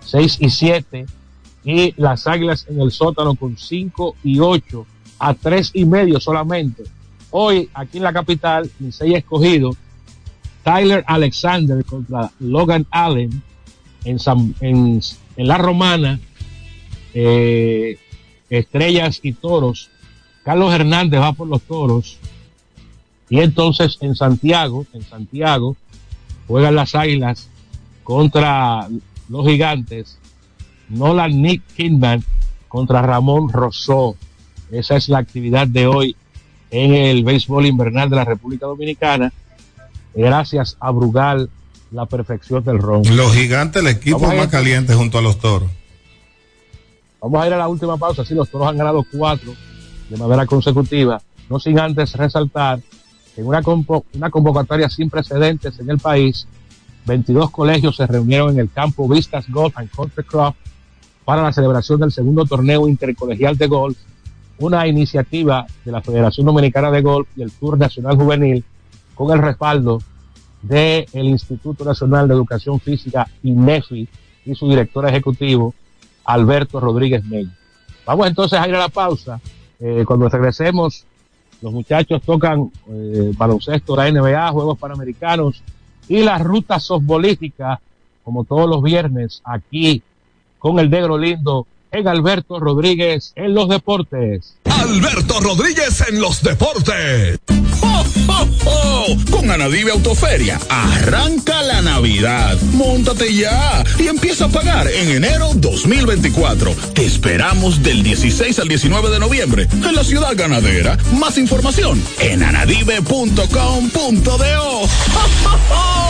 6 y 7, y las Águilas en el sótano con 5 y 8, a 3 y medio solamente. Hoy, aquí en la capital, Licey escogido, Tyler Alexander contra Logan Allen en, San- en, La Romana, eh, Estrellas y Toros. Carlos Hernández va por los Toros. Y entonces en Santiago, en Santiago, juegan las Águilas contra los Gigantes. Nolan Nick Kidman contra Ramón Rosó. Esa es la actividad de hoy en el béisbol invernal de la República Dominicana. Gracias a Brugal, la perfección del ron. Los gigantes, el equipo ir- más caliente junto a los toros. Vamos a ir a la última pausa. Sí, los toros han ganado cuatro de manera consecutiva. No sin antes resaltar que en una, convo- una convocatoria sin precedentes en el país, 22 colegios se reunieron en el campo Vistas Golf and Country Club para la celebración del segundo torneo intercolegial de golf, una iniciativa de la Federación Dominicana de Golf y el Tour Nacional Juvenil con el respaldo del Instituto Nacional de Educación Física, INEFI, y su director ejecutivo, Alberto Rodríguez Mella. Vamos entonces a ir a la pausa. Eh, cuando regresemos, los muchachos tocan eh, baloncesto, la NBA, Juegos Panamericanos y la ruta softbolística, como todos los viernes, aquí con el negro lindo en Alberto Rodríguez en los deportes. Alberto Rodríguez en los deportes. ¡Jo, jo, jo! Con Anadive Autoferia, arranca la Navidad. Móntate ya y empieza a pagar en enero 2024. Te esperamos del 16 al 19 de noviembre en la ciudad ganadera. Más información en anadive.com.do. ¡Jo, jo, jo!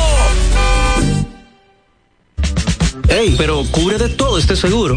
Ey, pero cubre de todo este seguro.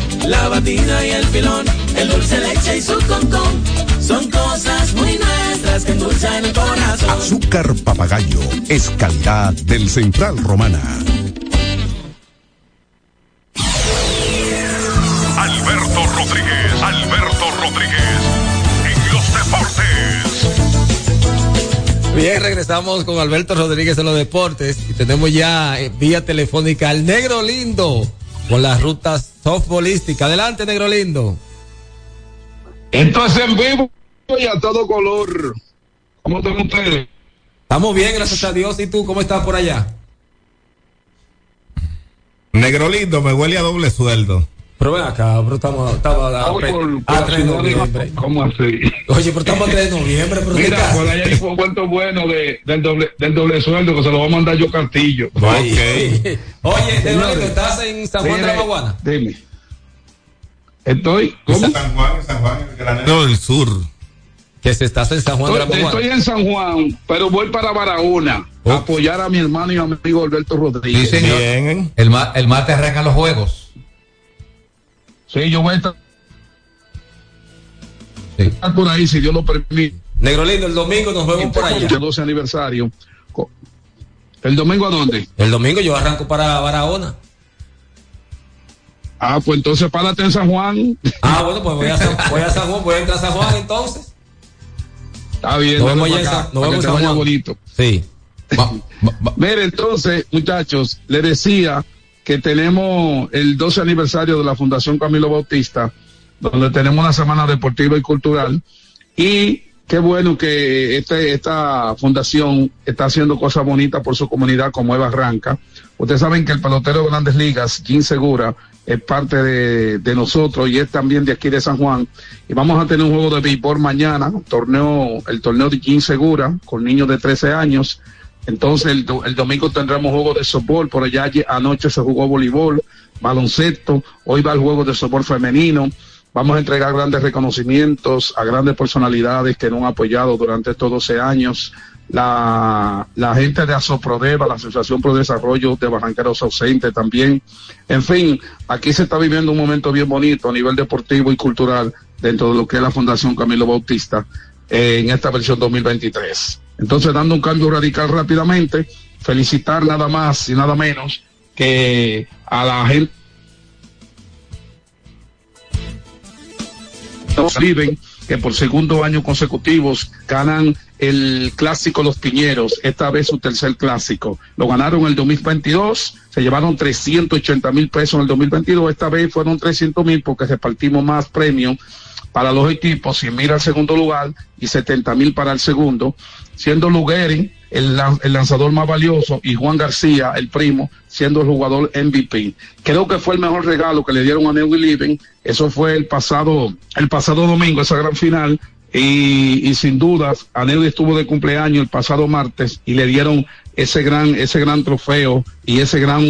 la batina y el filón, el dulce leche y su concón. Son cosas muy nuestras que endulzan el corazón. Azúcar papagayo es calidad del Central Romana. Alberto Rodríguez, Alberto Rodríguez, en los deportes. Bien, regresamos con Alberto Rodríguez en los deportes y tenemos ya eh, vía telefónica al negro lindo con las rutas softballísticas. Adelante, negro lindo. Entonces en vivo y a todo color. ¿Cómo están ustedes? Estamos bien, gracias a Dios. ¿Y tú cómo estás por allá? Negro lindo, me huele a doble sueldo. Pero ven acá, pero estamos, estamos a, a por 3 de noviembre. ¿Cómo así? Oye, pero estamos a 3 de noviembre, pero ¿qué Mira, por allá hay un cuento bueno de, del, doble, del doble sueldo que se lo va a mandar yo Castillo. Oye, Oye, Señores, ¿estás en San Juan de la Maguana? Dime. Estoy, ¿cómo? San Juan, San Juan, el granero del sur. Que se estás en San Juan de la Estoy, Maguana. estoy en San Juan, pero voy para Barahona a apoyar a mi hermano y amigo Alberto Rodríguez. Sí, señor. El, ma- el martes arrancan los juegos. Sí, yo voy a estar estar por ahí si Dios lo permite. Negro lindo, el domingo nos vemos por allá. El 12 aniversario. ¿El domingo a dónde? El domingo yo arranco para Barahona. Ah, pues entonces párate en San Juan. Ah, bueno, pues voy a San, voy a San Juan, voy a entrar a San Juan entonces. Está bien, Nos vemos en San- nos vemos San Juan. bonito. Sí. Mire, entonces, muchachos, le decía que tenemos el 12 aniversario de la Fundación Camilo Bautista, donde tenemos una semana deportiva y cultural. Y qué bueno que este, esta fundación está haciendo cosas bonitas por su comunidad como Eva Arranca. Ustedes saben que el pelotero de grandes ligas, Jim Segura, es parte de, nosotros y es también de aquí de San Juan. Y vamos a tener un juego de béisbol mañana, torneo, el torneo de Jim Segura, con niños de 13 años Entonces el, do- el domingo tendremos juego de softball, por allá anoche se jugó voleibol, baloncesto, hoy va el juego de softball femenino. Vamos a entregar grandes reconocimientos a grandes personalidades que nos han apoyado durante estos 12 años. La, la gente de Asoprodeva, la Asociación Pro Desarrollo de Barranqueros Ausentes también. En fin, aquí se está viviendo un momento bien bonito a nivel deportivo y cultural dentro de lo que es la Fundación Camilo Bautista en esta versión 2023. Entonces, dando un cambio radical rápidamente, felicitar nada más y nada menos que a la gente que por segundo año consecutivos ganan el clásico Los Piñeros, esta vez su tercer clásico. Lo ganaron el 2022, se llevaron 380 mil pesos en el 2022, esta vez fueron 300 mil porque repartimos más premios para los equipos, 100 mil al segundo lugar y 70 mil para el segundo, siendo Lugueren el, el lanzador más valioso y Juan García, el primo, siendo el jugador MVP. Creo que fue el mejor regalo que le dieron a New Living, eso fue el pasado, el pasado domingo, esa gran final, y, y sin dudas, Anel estuvo de cumpleaños el pasado martes y le dieron ese gran, ese gran trofeo y ese gran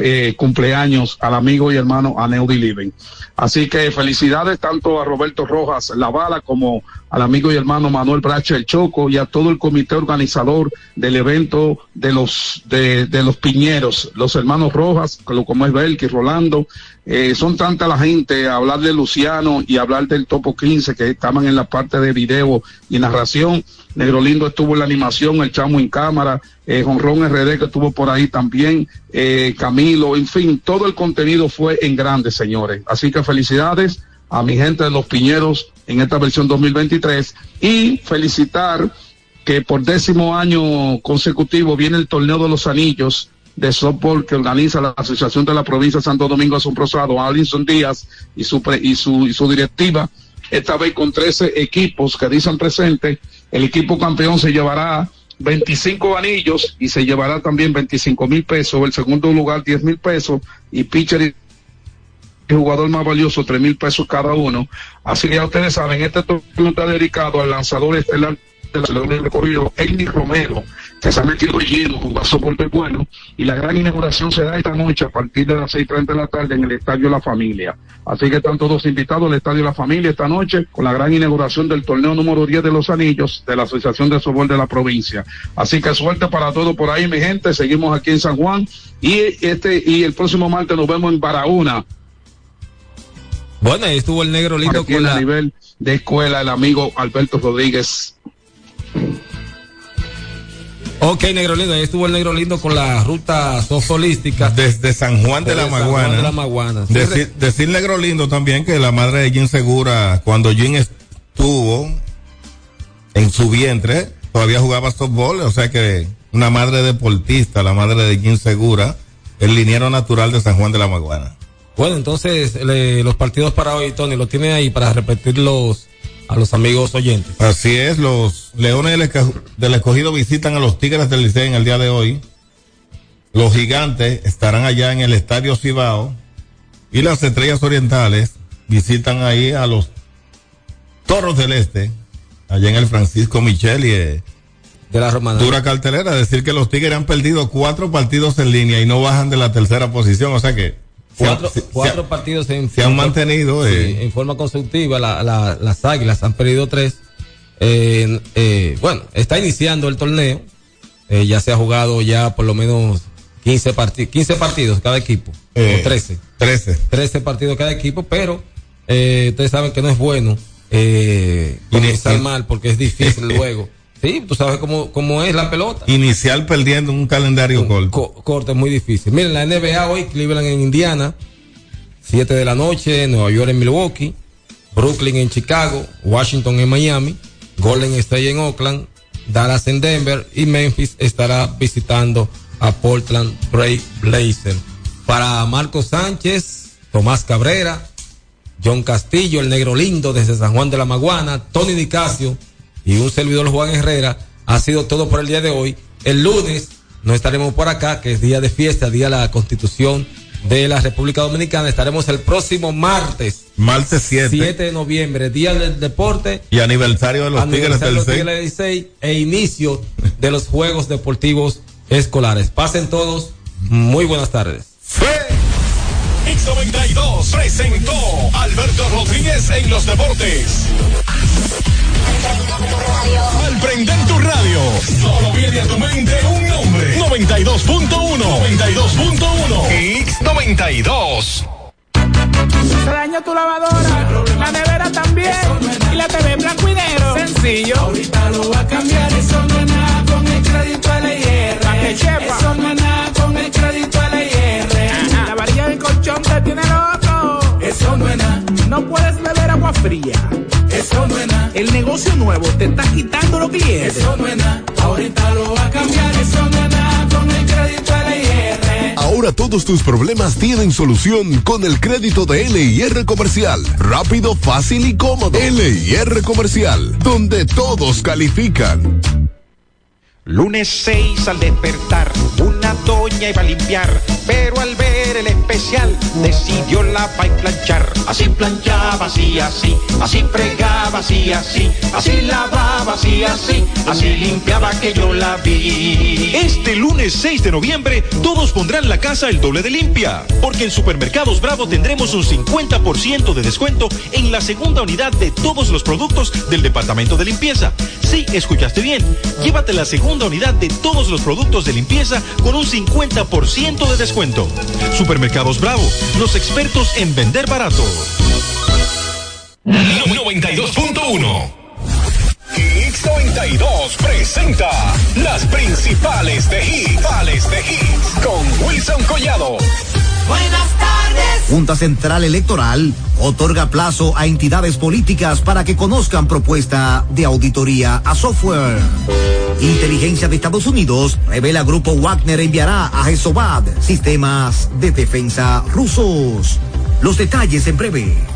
eh, cumpleaños al amigo y hermano Aneudi Living. Así que felicidades tanto a Roberto Rojas La Bala como al amigo y hermano Manuel Brache El Choco y a todo el comité organizador del evento de los de, los Piñeros, los hermanos Rojas, como es Belki, Rolando, eh, son tanta la gente, hablar de Luciano y hablar del Topo 15 que estaban en la parte de video y narración. Negro Lindo estuvo en la animación, el Chamo en cámara, eh, Jonrón RD que estuvo por ahí también, eh, Camilo, en fin, todo el contenido fue en grande, señores. Así que felicidades a mi gente de los Piñeros en esta versión 2023 y felicitar que por décimo año consecutivo viene el torneo de los anillos de softball que organiza la Asociación de la Provincia de Santo Domingo Azul Rosado, Alinson Díaz y su, pre- y su, y su directiva, esta vez con 13 equipos que dicen presente, el equipo campeón se llevará 25 anillos y se llevará también 25 mil pesos, el segundo lugar 10 mil pesos. Y pitcher y jugador más valioso, tres mil pesos cada uno. Así que ya ustedes saben, este torneo está dedicado al lanzador estelar de la selección de recorrido, Amy Romero, que se ha metido lleno con soporte bueno, y la gran inauguración se da esta noche a partir de las 6.30 de la tarde en el Estadio La Familia. Así que están todos invitados al Estadio La Familia esta noche con la gran inauguración del torneo número 10 de los Anillos de la Asociación de Softball de la provincia. Así que suerte para todo por ahí, mi gente. Seguimos aquí en San Juan y este y el próximo martes nos vemos en Barahona. Bueno, ahí estuvo el negro lindo Aquí con en a la, nivel de escuela el amigo Alberto Rodríguez. Ok, negro lindo, ahí estuvo el negro lindo con la ruta softbolística. Desde San Juan de la Desde San Juan Maguana. de la Maguana. Decir, decir negro lindo también que la madre de Jim Segura, cuando Jim estuvo en su vientre, todavía jugaba softball, o sea que una madre deportista, la madre de Jim Segura, el liniero natural de San Juan de la Maguana. Bueno, entonces le- los partidos para hoy, Tony, lo tiene ahí para repetirlos a los amigos oyentes. Así es, los Leones del, Escogido visitan a los Tigres del Liceo en el día de hoy. Los Gigantes estarán allá en el Estadio Cibao. Y las Estrellas Orientales visitan ahí a los Toros del Este, allá en el Francisco Michel y eh, de la Romana. Dura cartelera, decir que los Tigres han perdido cuatro partidos en línea y no bajan de la tercera posición, o sea que Cuatro, se- cuatro se- partidos en, se han mantenido, eh. en forma consecutiva. La- la- las águilas han perdido tres. Eh, eh, bueno, está iniciando el torneo. Eh, ya se ha jugado ya por lo menos 15, parti 15 partidos cada equipo. Eh, o 13. 13. 13 partidos cada equipo, pero eh, ustedes saben que no es bueno eh, comenzar mal porque es difícil <laughs> luego. Sí, tú sabes cómo, cómo es la pelota. inicial perdiendo un calendario corto. Co- corto es muy difícil. Miren, la NBA hoy, Cleveland en Indiana, 7 de la noche, Nueva York en Milwaukee, Brooklyn en Chicago, Washington en Miami, Golden State en Oakland, Dallas en Denver y Memphis estará visitando a Portland Trail Blazer. Para Marco Sánchez, Tomás Cabrera, John Castillo, el negro lindo desde San Juan de la Maguana, Tony Nicasio y un servidor Juan Herrera. Ha sido todo por el día de hoy. El lunes no estaremos por acá, que es día de fiesta, día de la Constitución de la República Dominicana. Estaremos el próximo martes. Martes 7. 7 de noviembre, Día del Deporte. Y aniversario de los Tigres aniversario del de los 6. Tigres del Licey e inicio de los Juegos Deportivos Escolares. Pasen todos. Muy buenas tardes. X92 presentó Alberto Rodríguez en los deportes. Al prender tu radio, solo viene a tu mente un nombre. 92.1. 92.1. X92. Se dañó tu lavadora, la nevera también, y la TV blanco y negro. Sencillo. Ahorita lo va a cambiar, eso no es nada con el crédito LIR. ¿Pa' qué, chepa? Eso no es nada con el crédito LIR. La varilla del colchón te tiene loco. No puedes beber agua fría. Eso no es nada. El negocio nuevo te está quitando los clientes. Eso no es nada. Ahorita lo va a cambiar, eso no es nada con el crédito LIR. Ahora todos tus problemas tienen solución con el crédito de LIR Comercial. Rápido, fácil y cómodo. LIR Comercial, donde todos califican. Lunes 6 al despertar, una doña iba a limpiar, pero al ver el especial decidió la va planchar. Así planchaba, así, así, así fregaba, así, así, así lavaba, así, así, así limpiaba que yo la vi. Este lunes 6 de noviembre, todos pondrán la casa el doble de limpia, porque en Supermercados Bravo tendremos un 50% de descuento en la segunda unidad de todos los productos del departamento de limpieza. Sí, escuchaste bien, llévate la segunda unidad de todos los productos de limpieza con un 50% de descuento. Supermercados Bravo, los expertos en vender barato. 92.1. X92 presenta las principales de hits, Principales de hits con Wilson Collado. Buenas tardes. Junta Central Electoral otorga plazo a entidades políticas para que conozcan propuesta de auditoría a software. Inteligencia de Estados Unidos revela Grupo Wagner enviará a Hesovad sistemas de defensa rusos. Los detalles en breve.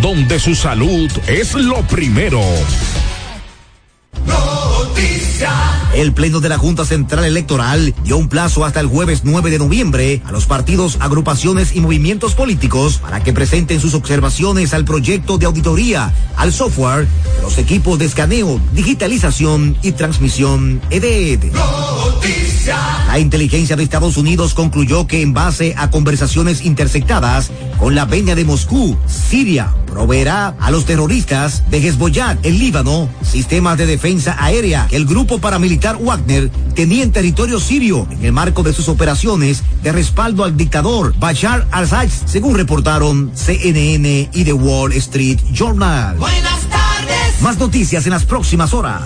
donde su salud es lo primero. El Pleno de la Junta Central Electoral dio un plazo hasta el jueves 9 de noviembre a los partidos, agrupaciones y movimientos políticos para que presenten sus observaciones al proyecto de auditoría, al software, los equipos de escaneo, digitalización y transmisión EDED. La inteligencia de Estados Unidos concluyó que en base a conversaciones interceptadas con la venia de Moscú, Siria proveerá a los terroristas de Hezbollah en Líbano sistemas de defensa aérea que el grupo paramilitar Wagner tenía en territorio sirio en el marco de sus operaciones de respaldo al dictador Bashar al-Assad, según reportaron CNN y The Wall Street Journal. Buenas tardes. Más noticias en las próximas horas.